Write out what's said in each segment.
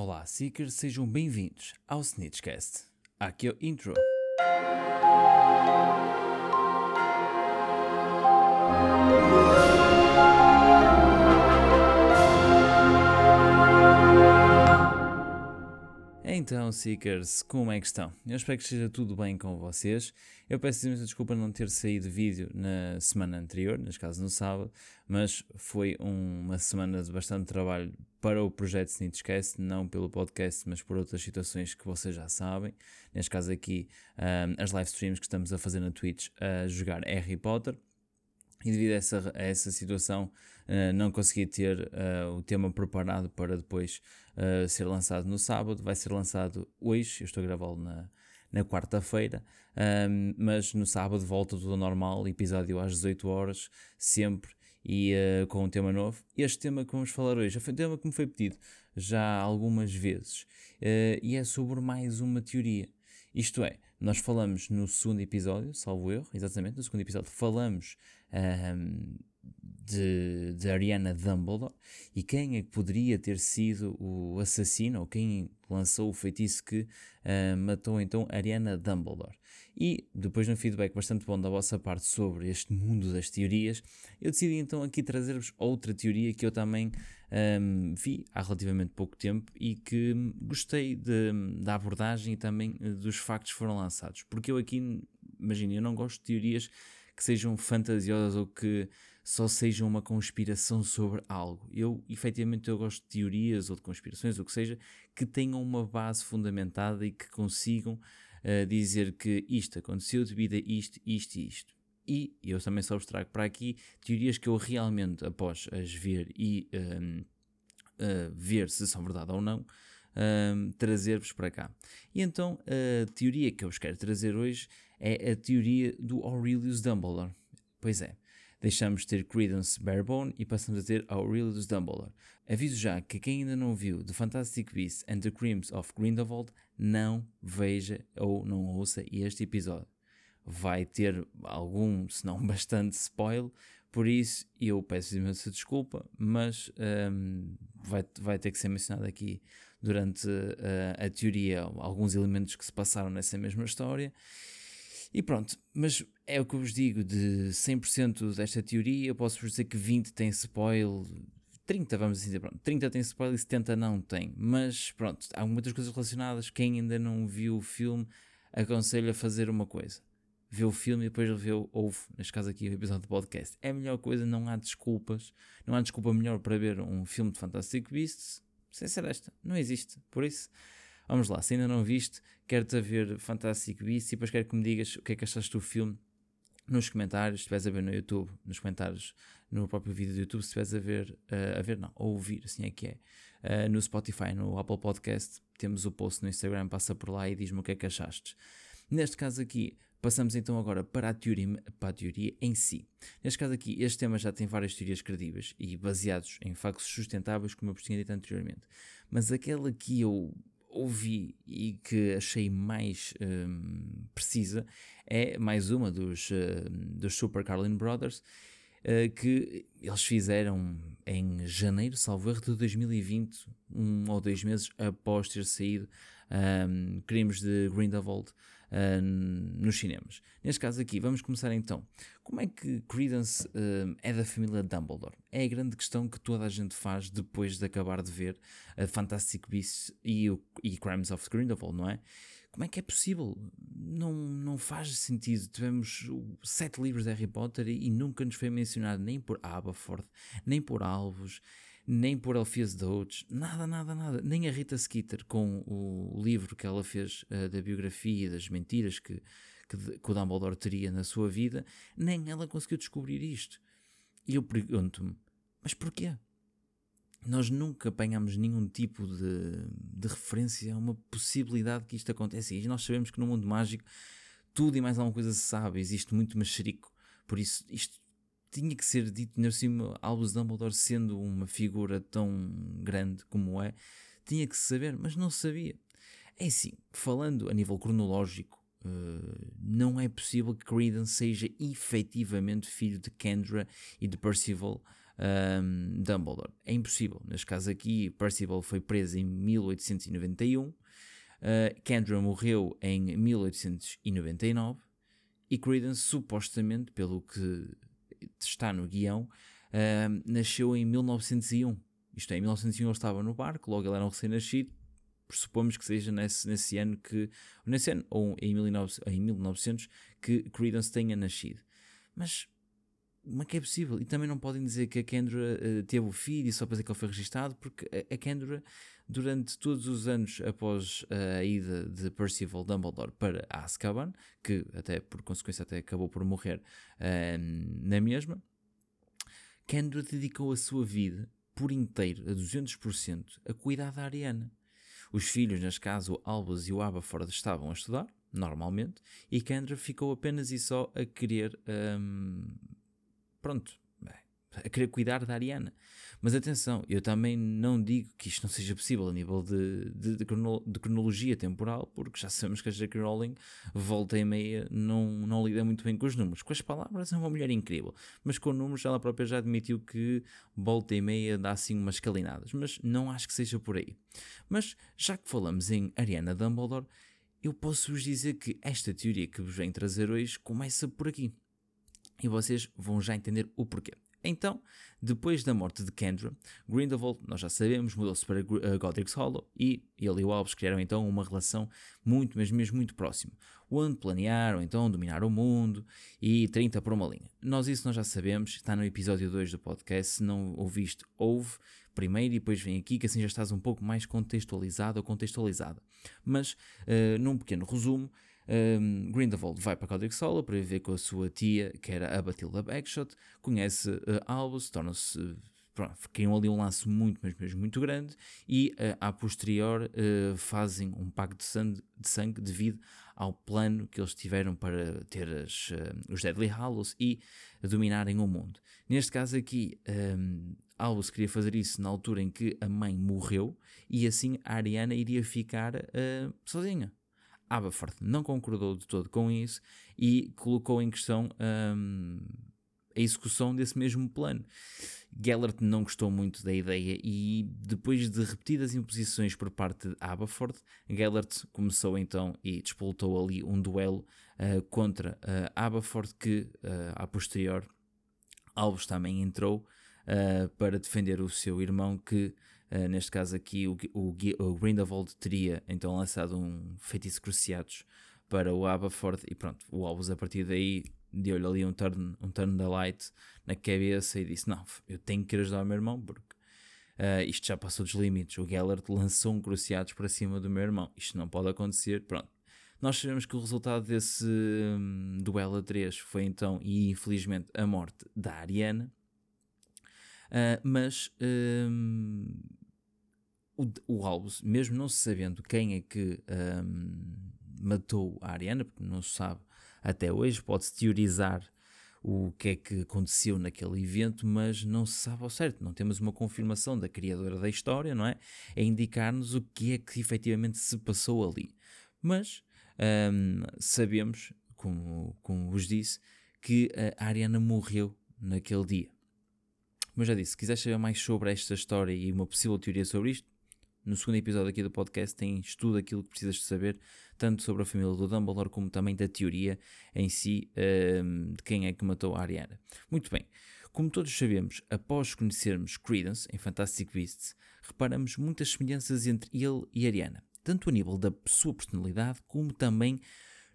Olá, Seekers, sejam bem-vindos ao Snitchcast. Aqui é o intro. Então, Seekers, como é que estão? Eu espero que esteja tudo bem com vocês. Eu peço imensa desculpa não ter saído vídeo na semana anterior, neste caso no sábado, mas foi um, uma semana de bastante trabalho para o projeto Esquece, não pelo podcast, mas por outras situações que vocês já sabem. Neste caso aqui, um, as live streams que estamos a fazer na Twitch a jogar Harry Potter. E devido a essa, a essa situação, uh, não consegui ter uh, o tema preparado para depois uh, ser lançado no sábado. Vai ser lançado hoje, eu estou a gravá-lo na, na quarta-feira, mas no sábado volta tudo ao normal, episódio às 18 horas, sempre, e com um tema novo. Este tema que vamos falar hoje foi um tema que me foi pedido já algumas vezes, e é sobre mais uma teoria. Isto é, nós falamos no segundo episódio, salvo erro, exatamente, no segundo episódio, falamos um, de, de Ariana Dumbledore e quem é que poderia ter sido o assassino ou quem lançou o feitiço que uh, matou então Ariana Dumbledore. E depois de um feedback bastante bom da vossa parte sobre este mundo das teorias, eu decidi então aqui trazer-vos outra teoria que eu também um, vi há relativamente pouco tempo e que gostei de, da abordagem e também eh, dos factos que foram lançados. Porque eu aqui, imagine, eu não gosto de teorias que sejam fantasiosas ou que só sejam uma conspiração sobre algo. Eu, efetivamente, eu gosto de teorias ou de conspirações, ou que seja, que tenham uma base fundamentada e que consigam uh, dizer que isto aconteceu devido a isto, isto e isto. E eu também só vos trago para aqui teorias que eu realmente, após as ver e um, ehm, uh, eh, ver se são verdade ou não, um, ehm, trazer-vos para cá. E então, a teoria que eu vos quero trazer hoje é a teoria do Aurelius Dumbledore. Pois é, deixamos de ter Credence Barebone e passamos a ter Aurelius Dumbledore. Aviso já que quem ainda não viu The Fantastic Beasts and the Crimes of Grindelwald não veja ou não ouça este episódio. Vai ter algum, se não bastante, spoiler, por isso eu peço imensa desculpa, mas um, vai, vai ter que ser mencionado aqui durante uh, a teoria alguns elementos que se passaram nessa mesma história e pronto, mas é o que eu vos digo, de 100% desta teoria, eu posso-vos dizer que 20 tem spoiler, 30 vamos dizer, pronto, 30 tem spoiler e 70 não tem, mas pronto, há muitas coisas relacionadas, quem ainda não viu o filme, aconselho a fazer uma coisa, vê o filme e depois vê, ouve, neste caso aqui o episódio do podcast, é a melhor coisa, não há desculpas, não há desculpa melhor para ver um filme de Fantastic Beasts, sem ser esta, não existe, por isso... Vamos lá, se ainda não viste, quero-te a ver Fantastic Beasts e depois quero que me digas o que é que achaste do filme nos comentários, se estiveres a ver no YouTube, nos comentários, no próprio vídeo do YouTube, se estiveres a ver, uh, a ver não, a ouvir, assim é que é, uh, no Spotify, no Apple Podcast, temos o post no Instagram, passa por lá e diz-me o que é que achaste. Neste caso aqui, passamos então agora para a, teoria, para a teoria em si. Neste caso aqui, este tema já tem várias teorias credíveis e baseados em factos sustentáveis, como eu vos tinha dito anteriormente. Mas aquela que eu ouvi e que achei mais um, precisa é mais uma dos, uh, dos Super Carlin Brothers uh, que eles fizeram em janeiro, salvo erro, de 2020, um ou dois meses após ter saído um, Crimes de Grindelwald uh, nos cinemas. Neste caso aqui, vamos começar então. Como é que Credence uh, é da família Dumbledore? É a grande questão que toda a gente faz depois de acabar de ver a Fantastic Beasts e, o, e Crimes of Grindelwald, não é? Como é que é possível? Não, não faz sentido. Tivemos sete livros de Harry Potter e, e nunca nos foi mencionado nem por Aberforth, nem por Alvos, nem por Alfias Doudes, nada, nada, nada. Nem a Rita Skeeter com o livro que ela fez uh, da biografia das mentiras que, que, que o Dumbledore teria na sua vida, nem ela conseguiu descobrir isto. E eu pergunto-me, mas porquê? Nós nunca apanhamos nenhum tipo de, de referência a uma possibilidade que isto aconteça. E nós sabemos que no mundo mágico tudo e mais alguma coisa se sabe, existe muito mexerico. Por isso, isto tinha que ser dito, na cima, Albus Dumbledore sendo uma figura tão grande como é, tinha que saber, mas não sabia. É assim, falando a nível cronológico, uh, não é possível que Credence seja efetivamente filho de Kendra e de Percival um, Dumbledore. É impossível. Neste caso aqui, Percival foi preso em 1891, uh, Kendra morreu em 1899 e Credence, supostamente, pelo que está no guião, uh, nasceu em 1901. Isto é, em 1901 ele estava no barco, logo ele era um recém-nascido, pressupomos que seja nesse, nesse ano que, nesse ano, ou em, 1900, em 1900, que Credence tenha nascido. Mas como é que é possível? E também não podem dizer que a Kendra uh, teve o filho e só para dizer que ele foi registado, porque a, a Kendra, durante todos os anos após a ida de Percival Dumbledore para Azkaban, que até por consequência até acabou por morrer uh, na mesma, Kendra dedicou a sua vida por inteiro, a 200%, a cuidar da Ariana. Os filhos, neste caso o Albus e o Aberforth, estavam a estudar, normalmente, e Kendra ficou apenas e só a querer, um, pronto, a querer cuidar da Ariana. Mas atenção, eu também não digo que isto não seja possível a nível de, de, de, de cronologia temporal, porque já sabemos que a J.K. Rowling, volta e meia, não, não lida muito bem com os números. Com as palavras é uma mulher incrível, mas com números ela própria já admitiu que volta e meia dá assim umas calinadas, mas não acho que seja por aí. Mas já que falamos em Ariana Dumbledore, eu posso vos dizer que esta teoria que vos venho trazer hoje começa por aqui. E vocês vão já entender o porquê. Então, depois da morte de Kendra, Grindelwald, nós já sabemos, mudou-se para uh, Godric's Hollow e ele e o Albus criaram então uma relação muito, mas mesmo muito próxima, onde planearam então dominar o mundo e 30 por uma linha. Nós isso nós já sabemos, está no episódio 2 do podcast, se não ouviste, ouve primeiro e depois vem aqui, que assim já estás um pouco mais contextualizado ou contextualizada. Mas, uh, num pequeno resumo, um, Grindelwald vai para Codric Sola para viver com a sua tia, que era a Batilda Bagshot, conhece uh, Albus, torna-se. Uh, criam ali um laço muito, mas mesmo muito grande e uh, a posterior uh, fazem um pacto de sangue, de sangue, devido ao plano que eles tiveram para ter as, uh, os Deadly Hallows e dominarem o mundo. Neste caso aqui, um, Albus queria fazer isso na altura em que a mãe morreu e assim a Ariana iria ficar sozinha. Aberforth não concordou de todo com isso e colocou em questão um, a execução desse mesmo plano. Gellert não gostou muito da ideia e, depois de repetidas imposições por parte de Aberforth, Gellert começou então e despoltou ali um duelo uh, contra uh, que, uh, a posterior, Albus também entrou uh, para defender o seu irmão que Uh, neste caso aqui, o, o, o Grindelwald teria então lançado um feitiço cruciados para o Aberforth e pronto, o Albus a partir daí deu-lhe ali um turn, um turn da light na cabeça e disse: Não, eu tenho que ir ajudar o meu irmão porque uh, isto já passou dos limites. O Gellert lançou um cruciados para cima do meu irmão, isto não pode acontecer. Pronto, nós sabemos que o resultado desse um, duelo a 3 foi então, e infelizmente, a morte da Ariana. Uh, mas um, o, Albus, mesmo não se sabendo quem é que um, matou a Ariana, porque não se sabe até hoje, pode-se teorizar o que é que aconteceu naquele evento, mas não se sabe ao certo, não temos uma confirmação da criadora da história, não é? É indicar-nos o que é que efetivamente se passou ali. Mas um, sabemos, como, como vos disse, que a Ariana morreu naquele dia. Como já disse, se quiseres saber mais sobre esta história e uma possível teoria sobre isto, no segundo episódio aqui do podcast tens tudo aquilo que precisas de saber, tanto sobre a família do Dumbledore como também da teoria em si um, de quem é que matou a Ariana. Muito bem, como todos sabemos, após conhecermos Credence em Fantastic Beasts, reparamos muitas semelhanças entre ele e Ariana, tanto a nível da sua personalidade como também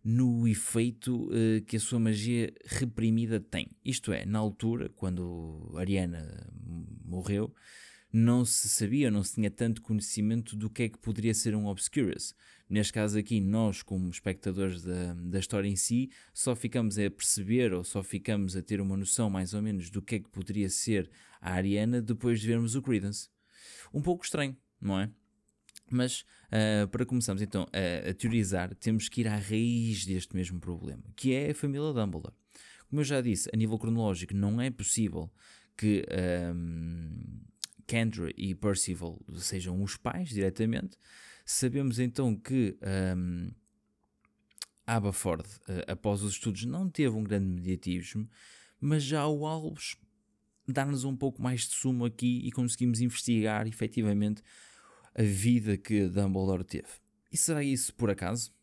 no efeito uh, que a sua magia reprimida tem. Isto é, na altura, quando Ariana morreu, não se sabia, não se tinha tanto conhecimento do que é que poderia ser um Obscurus. Neste caso aqui, nós, como espectadores da, da história em si, só ficamos a perceber ou só ficamos a ter uma noção mais ou menos do que é que poderia ser a Ariana depois de vermos o Credence. Um pouco estranho, não é? Mas uh, para começarmos então a, a, teorizar, temos que ir à raiz deste mesmo problema, que é a família Dumbledore. Como eu já disse, a nível cronológico não é possível que um, Kendra e Percival sejam os pais diretamente. Sabemos então que um, uh, após os estudos, não teve um grande mediatismo, mas já o Albus dar-nos um pouco mais de sumo aqui e conseguimos investigar efetivamente a vida que Dumbledore teve. E será isso por acaso?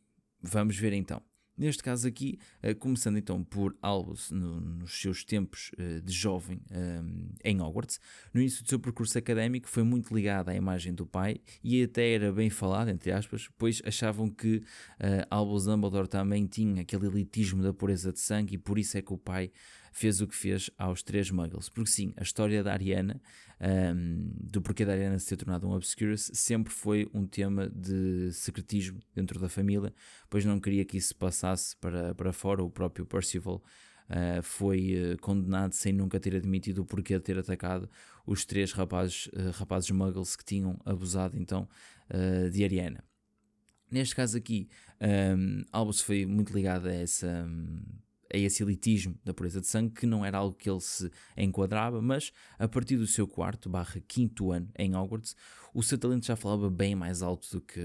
Vamos ver então. Neste caso aqui, uh, começando então por Albus no, nos seus tempos uh, de jovem eh, em Hogwarts, no início do seu percurso académico foi muito ligado à imagem do pai e até era bem falado, entre aspas, pois achavam que Albus Dumbledore também tinha aquele elitismo da pureza de sangue e por isso é que o pai fez o que fez aos três Muggles. Porque sim, a história da Ariana, um, do porquê da Ariana se ter tornado um Obscurus, sempre foi um tema de secretismo dentro da família, pois não queria que isso passasse para, para fora. O próprio Percival uh, foi uh, condenado sem nunca ter admitido o porquê de ter atacado os três rapazes, uh, rapazes Muggles que tinham abusado então de Ariana. Neste caso aqui, um, Albus foi muito ligado a essa. Um, a esse elitismo da pureza de sangue, que não era algo que ele se enquadrava, mas a partir do seu quarto barra quinto ano em Hogwarts, o seu talento já falava bem mais alto do que,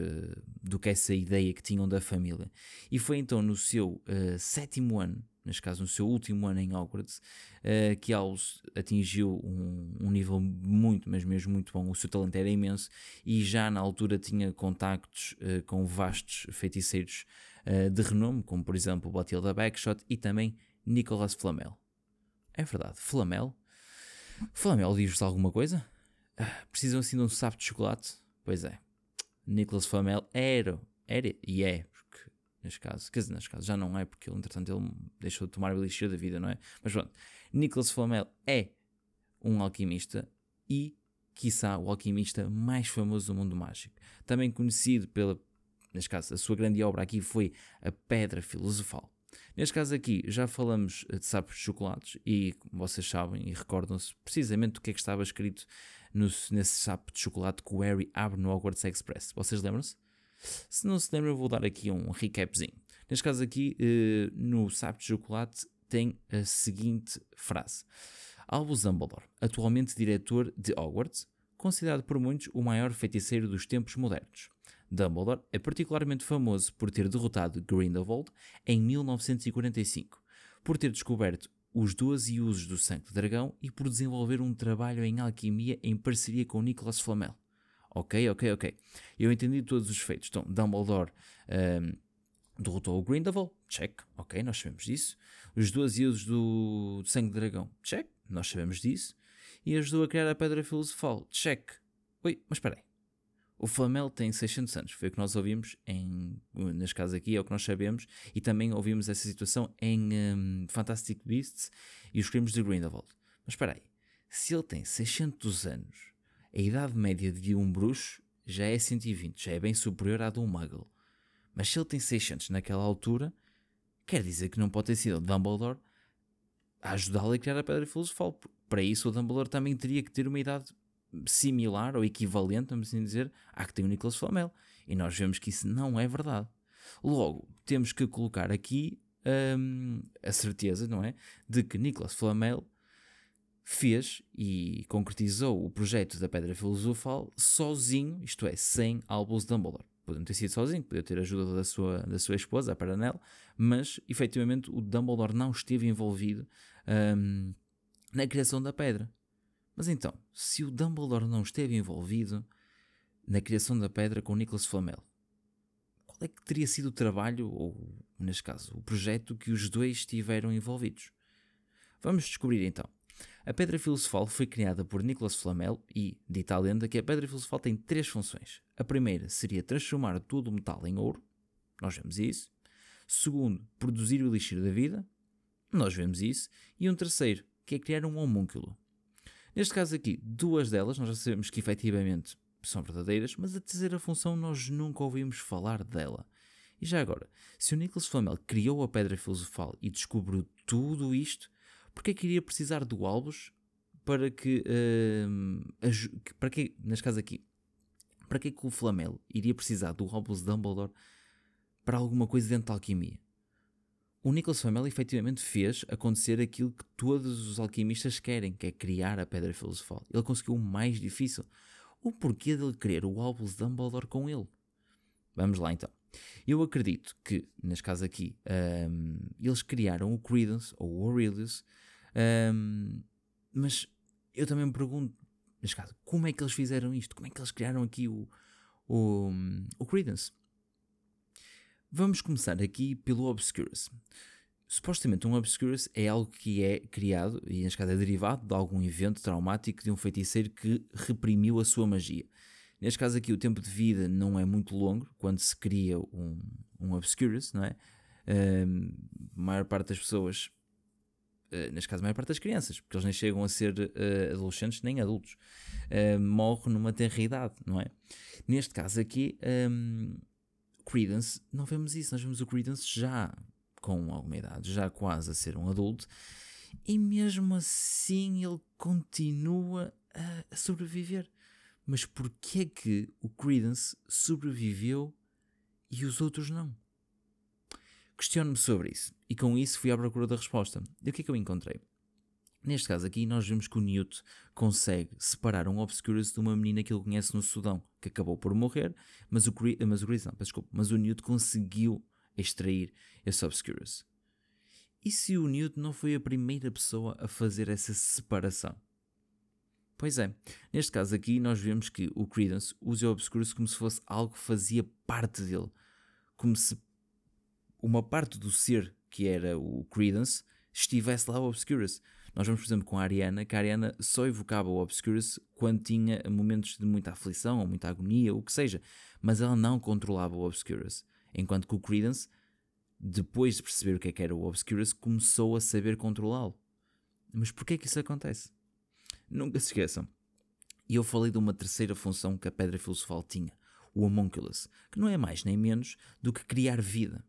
do que essa ideia que tinham da família. E foi então no seu uh, sétimo ano, neste caso no seu último ano em Hogwarts, uh, que Albus atingiu um, um, nível muito, mas mesmo muito bom. O seu talento era imenso e já na altura tinha contactos uh, com vastos feiticeiros uh, de renome, como por exemplo Batilda Backshot e também Nicolas Flamel. É verdade, Flamel? Flamel diz-vos alguma coisa? Uh, precisam assim de um sapo de chocolate? Pois é. Nicolas Flamel era, era e é, porque neste caso, quer dizer, neste caso já não é, porque ele, entretanto ele deixou de tomar o elixir da vida, não é? Mas pronto, Nicolas Flamel é um alquimista e, quiçá, o alquimista mais famoso do mundo mágico. Também conhecido pela Neste caso, a sua grande obra aqui foi a Pedra Filosofal. Neste caso aqui, já falamos de sapos de chocolates e, vocês sabem e recordam-se precisamente do que é que estava escrito no, nesse sapo de chocolate que o Harry abre no Hogwarts Express. Vocês lembram-se? Se não se lembram, eu vou dar aqui um recapzinho. Neste caso aqui, eh, no sapo de chocolate, tem a seguinte frase. Albus Dumbledore, atualmente diretor de Hogwarts, considerado por muitos o maior feiticeiro dos tempos modernos. Dumbledore é particularmente famoso por ter derrotado Grindelwald em 1945, por ter descoberto os 12 usos do sangue de dragão e por desenvolver um trabalho em alquimia em parceria com Nicholas Flamel. Ok, ok, ok. Eu entendi todos os feitos. Então, Dumbledore um, derrotou o Grindelwald, check, ok, nós sabemos disso. Os 12 usos do sangue de dragão, check, nós sabemos disso. E ajudou a criar a Pedra Filosofal, check. Oi, mas espera aí. O Flamel tem 600 anos, foi o que nós ouvimos em, neste caso aqui, é o que nós sabemos, e também ouvimos essa situação em um, Fantastic Beasts e os crimes de Grindelwald. Mas espera aí, se ele tem 600 anos, a idade média de um bruxo já é 120, já é bem superior à de um muggle. Mas se ele tem 600 naquela altura, quer dizer que não pode ter sido o Dumbledore a ajudá-lo a criar a Pedra Filosofal. Para isso, o Dumbledore também teria que ter uma idade similar ou equivalente, vamos assim dizer, à que tem o Nicolas Flamel. E nós vemos que isso não é verdade. Logo, temos que colocar aqui hum, a certeza, não é? De que Nicolas Flamel fez e concretizou o projeto da Pedra Filosofal sozinho, isto é, sem Albus Dumbledore. Não ter sido sozinho, podia ter ajuda da sua, da sua esposa, a Paranel, mas efetivamente o Dumbledore não esteve envolvido hum, na criação da pedra. Mas então, se o Dumbledore não esteve envolvido na criação da pedra com Nicholas Flamel, qual é que teria sido o trabalho, ou neste caso, o projeto que os dois estiveram envolvidos? Vamos descobrir então. A Pedra Filosofal foi criada por Nicholas Flamel e, dita a lenda, que a Pedra Filosofal tem três funções. A primeira seria transformar todo o metal em ouro, nós vemos isso. Segundo, produzir o elixir da vida, nós vemos isso. E um terceiro, que é criar um homúnculo, Neste caso aqui, duas delas nós já sabemos que efetivamente são verdadeiras, mas a terceira função nós nunca ouvimos falar dela. E já agora, se o Nicholas Flamel criou a Pedra Filosofal e descobriu tudo isto, porque é que iria precisar do Albus para que, uh, para que, neste caso aqui, para que, é que o Flamel iria precisar do Albus Dumbledore para alguma coisa dentro da alquimia? O Nicholas Flamel efetivamente fez acontecer aquilo que todos os alquimistas querem, que é criar a Pedra Filosofal. Ele conseguiu o mais difícil. O porquê dele querer o Albus Dumbledore com ele? Vamos lá então. Eu acredito que, neste caso aqui, um, eles criaram o Credence, ou o Aurelius, um, mas eu também me pergunto, neste caso, como é que eles fizeram isto? Como é que eles criaram aqui o, o, o Credence? Vamos começar aqui pelo Obscurus. Supostamente um Obscurus é algo que é criado, e neste caso é derivado de algum evento traumático de um feiticeiro que reprimiu a sua magia. Neste caso aqui o tempo de vida não é muito longo quando se cria um, um Obscurus, não é? Um, a maior parte das pessoas, uh, neste caso a maior parte das crianças, porque eles nem chegam a ser uh, adolescentes nem adultos, uh, morre numa tenra idade, não é? Neste caso aqui, Credence, não vemos isso, nós vemos o Credence já com alguma idade, já quase a ser um adulto, e mesmo assim ele continua a, sobreviver. Mas porquê é que o Credence sobreviveu e os outros não? Questiono-me sobre isso e com isso fui à procura da resposta. E o que é que eu encontrei? Neste caso aqui, nós vemos que o Newt consegue separar um Obscurus de uma menina que ele conhece no Sudão, que acabou por morrer, mas o, mas o Chris, não, desculpa, mas o Newt conseguiu extrair esse Obscurus. E se o Newt não foi a primeira pessoa a fazer essa separação? Pois é, neste caso aqui nós vemos que o Credence usa o Obscurus como se fosse algo que fazia parte dele, como se uma parte do ser que era o Credence estivesse lá o Obscurus. Nós vemos, por exemplo, com a Ariana, que a Ariana só evocava o Obscurus quando tinha momentos de muita aflição ou muita agonia, o que seja, mas ela não controlava o Obscurus. Enquanto que o Credence, depois de perceber o que, é que era o Obscurus, começou a saber controlá-lo. Mas porquê que isso acontece? Nunca se esqueçam. E eu falei de uma terceira função que a Pedra Filosofal tinha, o Homunculus, que não é mais nem menos do que criar vida.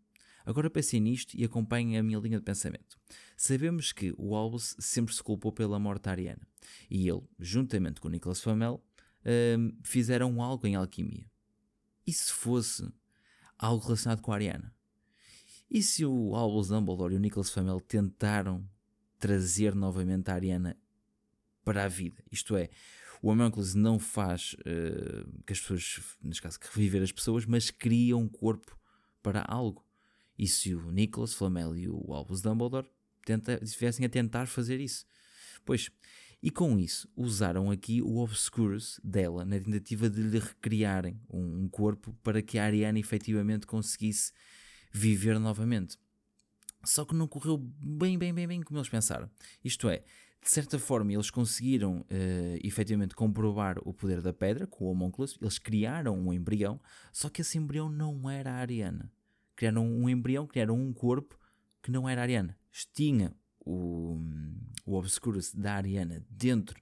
Agora pensem nisto e acompanhem a minha linha de pensamento. Sabemos que o Albus sempre se culpou pela morte Ariana, e ele, juntamente com Nicholas Flamel, uh, fizeram algo em alquimia. E se fosse algo relacionado com a Ariana? E se o Albus Dumbledore e o Nicholas Flamel tentaram trazer novamente a Ariana para a vida? Isto é, o Homunculus não faz uh, que as pessoas, neste caso, que reviver as pessoas, mas cria um corpo para algo. E se o Nicholas Flamel e o Albus Dumbledore estivessem a tentar fazer isso? Pois, e com isso usaram aqui o Obscurus dela na tentativa de lhe recriarem um, um corpo para que a Ariana efetivamente conseguisse viver novamente. Só que não correu bem, bem, bem, bem como eles pensaram. Isto é, de certa forma eles conseguiram uh, efetivamente comprovar o poder da pedra com o Homunculus, eles criaram um embrião, só que esse embrião não era a Ariana criaram um embrião, criaram um corpo que não era Ariana. Tinha o, o Obscurus da Ariana dentro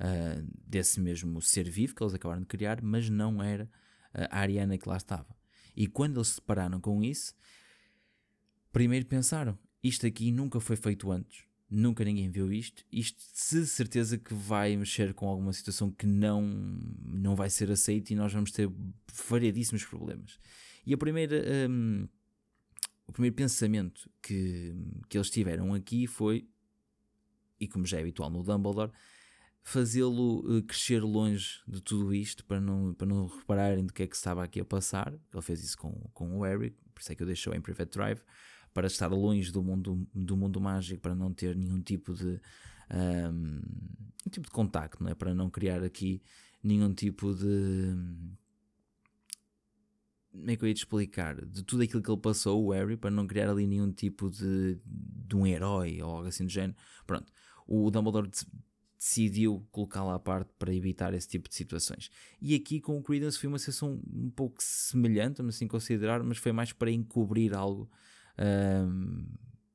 uh, desse mesmo ser vivo que eles acabaram de criar, mas não era a Ariana que lá estava. E quando eles se separaram com isso, primeiro pensaram: isto aqui nunca foi feito antes, nunca ninguém viu isto. Isto de certeza que vai mexer com alguma situação que não, não vai ser aceita e nós vamos ter variadíssimos problemas. E a primeira, um, o primeiro pensamento que, que eles tiveram aqui foi, e como já é habitual no Dumbledore, fazê-lo uh, crescer longe de tudo isto para não, para não repararem do que é que estava aqui a passar. Ele fez isso com, com o Harry, por isso é que eu deixou em Private Drive, para estar longe do mundo, do mundo mágico, para não ter nenhum tipo de um, um tipo de contacto, não é? para não criar aqui nenhum tipo de como é que eu ia te explicar? De tudo aquilo que ele passou, o Harry, para não criar ali nenhum tipo de, de um herói ou algo assim do género. Pronto, o Dumbledore decidiu colocá-lo à parte para evitar esse tipo de situações. E aqui com o Credence foi uma situação um pouco semelhante, vamos assim considerar, mas foi mais para encobrir algo. Um,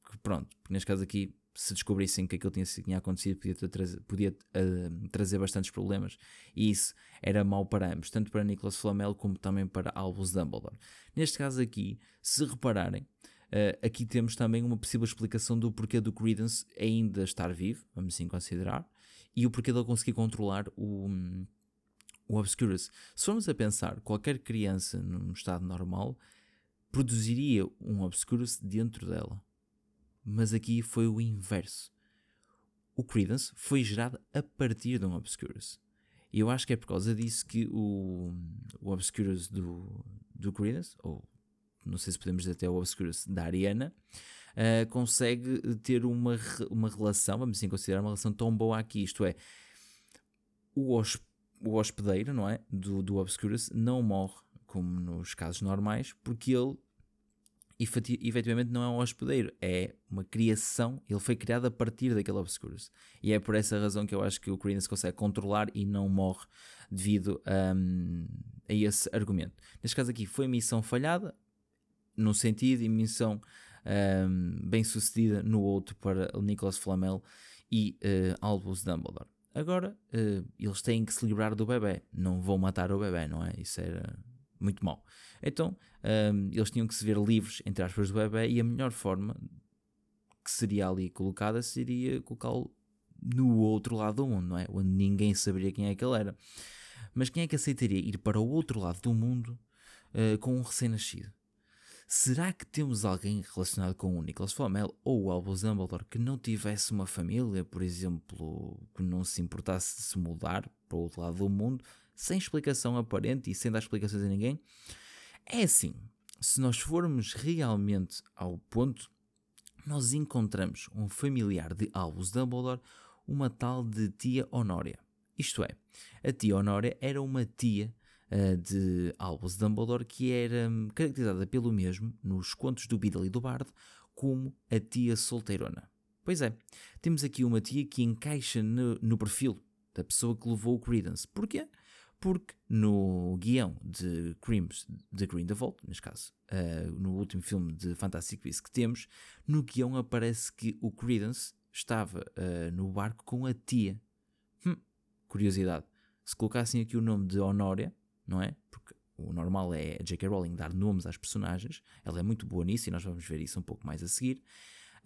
que pronto, neste caso aqui se descobrissem que aquilo tinha, tinha acontecido, podia, trazer, podia uh, trazer bastantes problemas. E isso era mau para ambos, tanto para Nicholas Flamel como também para Albus Dumbledore. Neste caso aqui, se repararem, uh, aqui temos também uma possível explicação do porquê do Credence ainda estar vivo, vamos assim considerar, e o porquê dele conseguir controlar o, o Obscurus. Se formos a pensar, qualquer criança num estado normal produziria um Obscurus dentro dela mas aqui foi o inverso. O Credence foi gerado a partir de um Obscurus. E eu acho que é por causa disso que o, o Obscurus do, do Credence, ou não sei se podemos dizer até o Obscurus da Ariana, uh, consegue ter uma, uma relação, vamos assim considerar uma relação tão boa aqui, isto é, o, o hospedeiro, não é? Do, do Obscurus não morre, como nos casos normais, porque ele efetivamente não é um hospedeiro, é uma criação, ele foi criado a partir daquele Obscurus. E é por essa razão que eu acho que o Credence consegue controlar e não morre devido um, a esse argumento. Neste caso aqui foi missão falhada, num sentido, e missão um, bem sucedida no outro para o Nicholas Flamel e uh, Albus Dumbledore. Agora, uh, eles têm que se livrar do bebê, não vão matar o bebê, não é? Isso era muito mau. Então, um, eles tinham que se ver livres, entre aspas, do bebê, e a melhor forma que seria ali colocada seria colocá-lo no outro lado do mundo, não é? Onde ninguém saberia quem é que ele era. Mas quem é que aceitaria ir para o outro lado do mundo uh, com um recém-nascido? Será que temos alguém relacionado com o Nicholas Flamel ou o Albus Dumbledore que não tivesse uma família, por exemplo, que não se importasse de se mudar para o outro lado do mundo, sem explicação aparente e sem dar explicações a ninguém? É assim, se nós formos realmente ao ponto, nós encontramos um familiar de Albus Dumbledore, uma tal de tia Honória. Isto é, a tia Honória era uma tia uh, de Albus Dumbledore que era um, caracterizada pelo mesmo, nos contos do Beedle e do Bardo, como a tia solteirona. Pois é, temos aqui uma tia que encaixa no, no perfil da pessoa que levou o Credence. Porquê? Porque no guião de Crimes de Grindelwald, neste caso, uh, no último filme de Fantastic Beasts que temos, no guião aparece que o Credence estava uh, no barco com a tia curiosidade, se colocassem aqui o nome de Honória, não é? Porque o normal é a J.K. Rowling dar nomes às personagens, ela é muito boa nisso e nós vamos ver isso um pouco mais a seguir.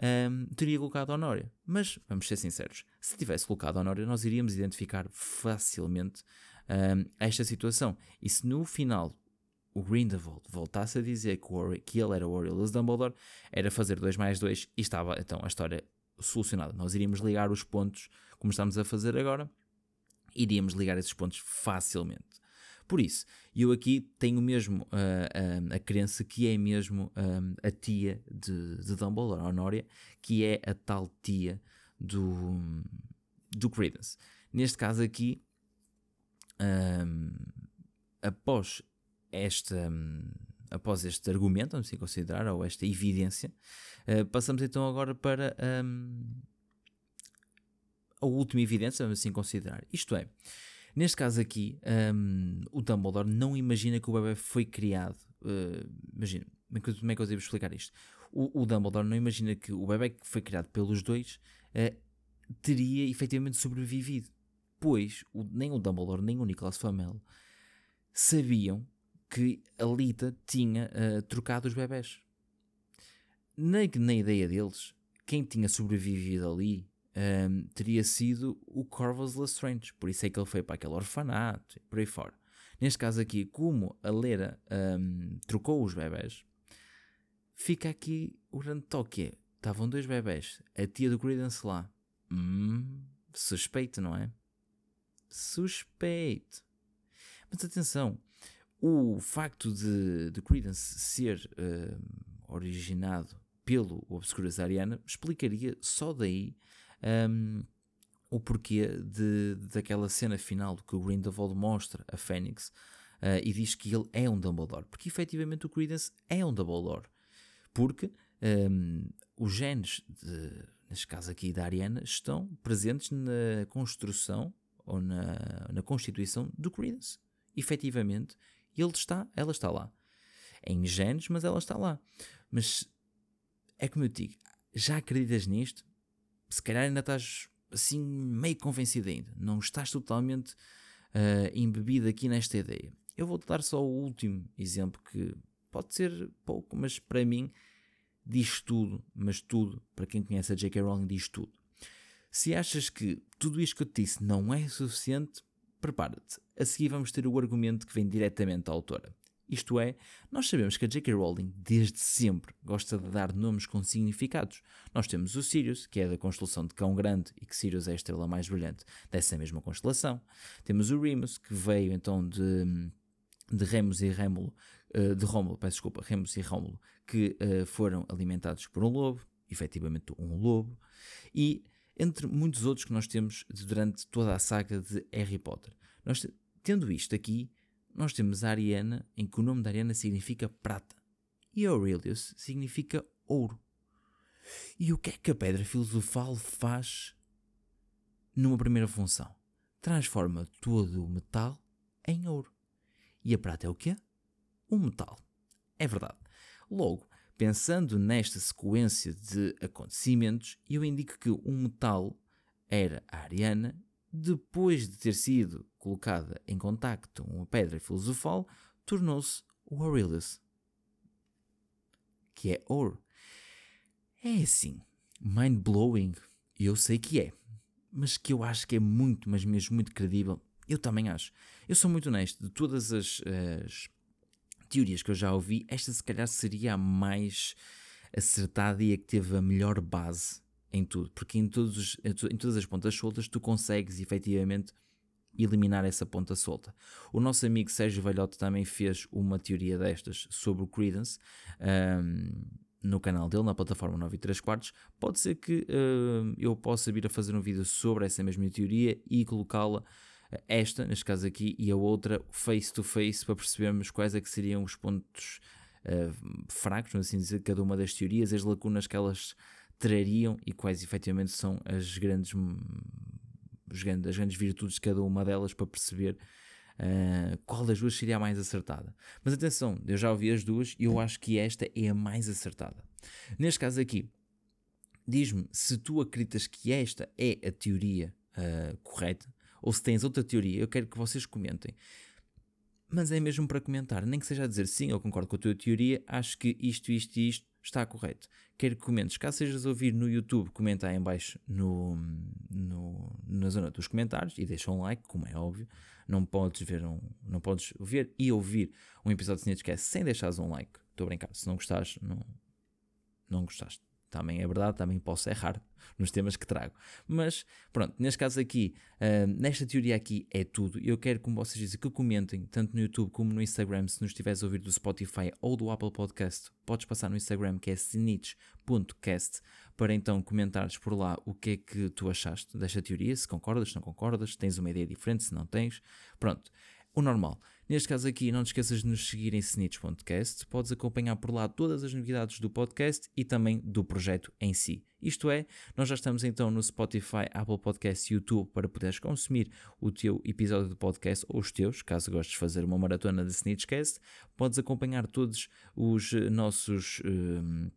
Um, teria colocado Honória, mas vamos ser sinceros, se tivesse colocado Honória, nós iríamos identificar facilmente um, esta situação. E se no final o Grindelwald voltasse a dizer que, o, que ele era o Aurelius Dumbledore, era fazer 2 mais 2 e estava então a história solucionada. Nós iríamos ligar os pontos como estamos a fazer agora iríamos ligar esses pontos facilmente. Por isso, eu aqui tenho mesmo uh, uh, a crença que é mesmo um, a tia de, de Dumbledore, Honória, que é a tal tia do, do Credence. Neste caso aqui, um, após, esta, um, após este argumento, vamos assim considerar, ou esta evidência, uh, passamos então agora para a última evidência, vamos assim considerar. Isto é, neste caso aqui, um, o Dumbledore não imagina que o bebê foi criado. Uh, imagina, como é que eu devo explicar isto? O, o, Dumbledore não imagina que o bebê que foi criado pelos dois uh, teria efetivamente sobrevivido. Pois o, nem o Dumbledore nem o Nicholas Flamel sabiam que a Lita tinha uh, trocado os bebés. Na, na ideia deles, quem tinha sobrevivido ali um, teria sido o Corvus Lestrange. Por isso é que ele foi para aquele orfanato e por aí fora. Neste caso aqui, como a Lera um, trocou os bebés, fica aqui o grande toque. É, estavam dois bebés, a tia do Credence lá. Hum, suspeito, não é? Suspeito. Mas atenção, o facto de, de Credence ser uh, originado pelo Obscuras Ariana explicaria só daí um, o porquê de, daquela cena final que o Grindelwald mostra a Fênix uh, e diz que ele é um Dumbledore. Porque efetivamente o Credence é um Dumbledore. Porque um, os genes, de, neste caso aqui da Ariana, estão presentes na construção ou na, na constituição do Credence. Efetivamente, ele está, ela está lá. É em genes, mas ela está lá. Mas é como eu digo, já acreditas nisto? se calhar ainda estás assim meio convencido ainda, não estás totalmente uh, embebido aqui nesta ideia. Eu vou-te dar só o último exemplo que pode ser pouco, mas para mim diz tudo, mas tudo, para quem conhece a J.K. Rowling, diz tudo. Se achas que tudo isto que eu te disse não é suficiente, prepara-te. A seguir vamos ter o argumento que vem diretamente da autora. Isto é, nós sabemos que a J.K. Rowling, desde sempre, gosta de dar nomes com significados. Nós temos o Sirius, que é da constelação de Cão Grande, e que Sirius é a estrela mais brilhante dessa mesma constelação. Temos o Remus, que veio então de, de Remus e Rémulo, uh, de Rómulo, peço desculpa, Remus e Rómulo, que uh, foram alimentados por um lobo, efetivamente um lobo, e entre muitos outros que nós temos durante toda a saga de Harry Potter. Nós, tendo isto aqui, nós temos a Ariana, em que o nome da Ariana significa prata, e Aurelius significa ouro. E o que é que a pedra filosofal faz numa primeira função? Transforma todo o metal em ouro. E a prata é o quê? Um metal. É verdade. Logo, pensando nesta sequência de acontecimentos, eu indico que um metal era a Ariana, depois de ter sido colocada em contacto com a pedra filosofal, tornou-se o Aurelius, que é ouro. É assim, mind-blowing, eu sei que é, mas que eu acho que é muito, mas mesmo muito credível. Eu também acho. Eu sou muito honesto, de todas as, as teorias que eu já ouvi, esta se calhar seria a mais acertada e a que teve a melhor base em tudo, porque em, todos, em todas as pontas soltas tu consegues efetivamente eliminar essa ponta solta. O nosso amigo Sérgio Velhote também fez uma teoria destas sobre o Credence um, no canal dele, na plataforma 9 e 3 quartos. Pode ser que uh, eu possa vir a fazer um vídeo sobre essa mesma teoria e colocá-la esta, neste caso aqui, e a outra face to face para percebermos quais é que seriam os pontos uh, fracos, assim dizer, cada uma das teorias, as lacunas que elas trariam e quais efetivamente são as grandes, as grandes virtudes de cada uma delas para perceber uh, qual das duas seria a mais acertada. Mas atenção, eu já ouvi as duas e eu acho que esta é a mais acertada. Neste caso aqui, diz-me se tu acreditas que esta é a teoria uh, correta ou se tens outra teoria, eu quero que vocês comentem. Mas é mesmo para comentar, nem que seja a dizer sim, eu concordo com a tua teoria, acho que isto, isto e isto está correto. Quero que comentes. Caso sejas ouvir no YouTube, comenta aí em baixo no, no, na zona dos comentários e deixa um like, como é óbvio. Não podes ver, um, não podes ver e ouvir um episódio de Cinecast sem deixares um like. Estou a brincar. Se não gostares, não, não gostaste também é verdade, também posso errar nos temas que trago. Mas pronto, neste caso aqui, uh, nesta teoria aqui é tudo. Eu quero, como vocês dizem, que comentem tanto no YouTube como no Instagram. Se nos estiveres a ouvir do Spotify ou do Apple Podcast, podes passar no Instagram que é sinich.cast para então comentares por lá o que é que tu achaste desta teoria, se concordas, se não concordas, se tens uma ideia diferente, se não tens. Pronto, o normal. Neste caso aqui, não te esqueças de nos seguir em Snitch Podcast. Podes acompanhar por lá todas as novidades do podcast e também do projeto em si. Isto é, nós já estamos então no Spotify, Apple Podcast e YouTube para poderes consumir o teu episódio do podcast ou os teus, caso gostes de fazer uma maratona de Snitchcast. Podes acompanhar todos os eh, nossos. Um,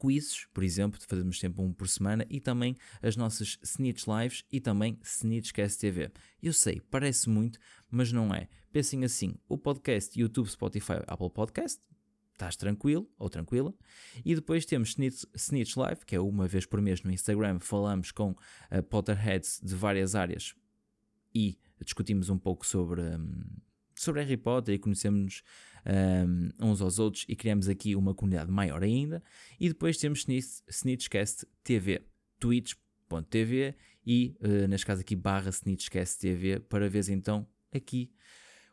quizzes, por exemplo, fazemos sempre um por semana, e também as nossas Snitch Lives e também Snitchcast TV. Eu sei, parece muito, mas não é. Pensem assim: o podcast, YouTube, Spotify, Apple Podcast, estás tranquilo ou tranquila. E depois temos Snitch, Snitch Live, que é uma vez por mês no Instagram, falamos com uh, Potterheads de várias áreas e discutimos um pouco sobre, um, sobre Harry Potter e conhecemos um, uns aos outros e criamos aqui uma comunidade maior ainda. E depois temos Snitchcast TV, twitch.tv e, uh, neste caso aqui, barra Snitchcast TV, para ver então aqui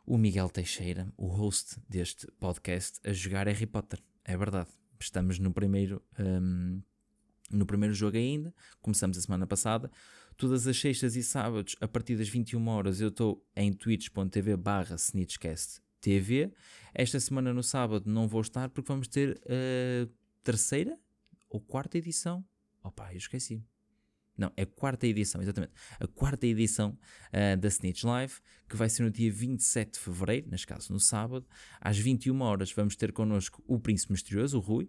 o Miguel Teixeira, o host deste podcast, a jogar Harry Potter. É verdade. Estamos no primeiro, um, no primeiro jogo ainda, começamos a semana passada. Todas as sextas e sábados, a partir das 21 horas, eu estou em twitch.tv barra TV. Esta semana no sábado não vou estar porque vamos ter a terceira ou quarta edição. Opa, eu esqueci. Não, é a quarta edição, exatamente. A quarta edição uh, da Snitch Live, que vai ser no dia 27 de fevereiro, neste caso no sábado, às 21 horas. Vamos ter connosco o Príncipe Misterioso, o Rui,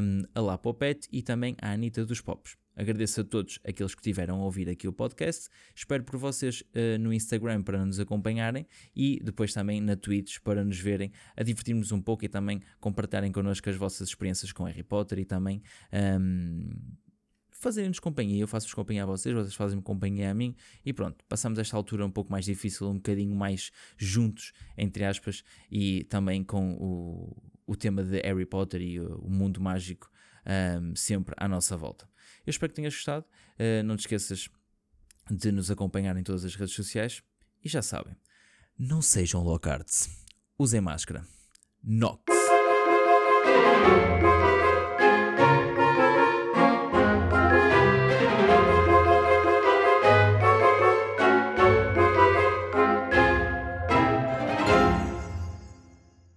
um, a Lapopete e também a Anitta dos Pops. Agradeço a todos aqueles que tiveram a ouvir aqui o podcast. Espero por vocês uh, no Instagram para nos acompanharem e depois também na Twitch para nos verem, a divertirmos um pouco e também compartilharem connosco as vossas experiências com Harry Potter e também. Um, fazerem-nos companhia, eu faço-vos companhia a vocês, vocês fazem-me companhia a mim e pronto, passamos esta altura um pouco mais difícil, um bocadinho mais juntos, entre aspas, e também com o, o tema de Harry Potter e o, o mundo mágico um, sempre à nossa volta. Eu espero que tenhas gostado. Uh, não te esqueças de nos acompanhar em todas as redes sociais. E já sabem, não sejam locards. Usem máscara. Nox.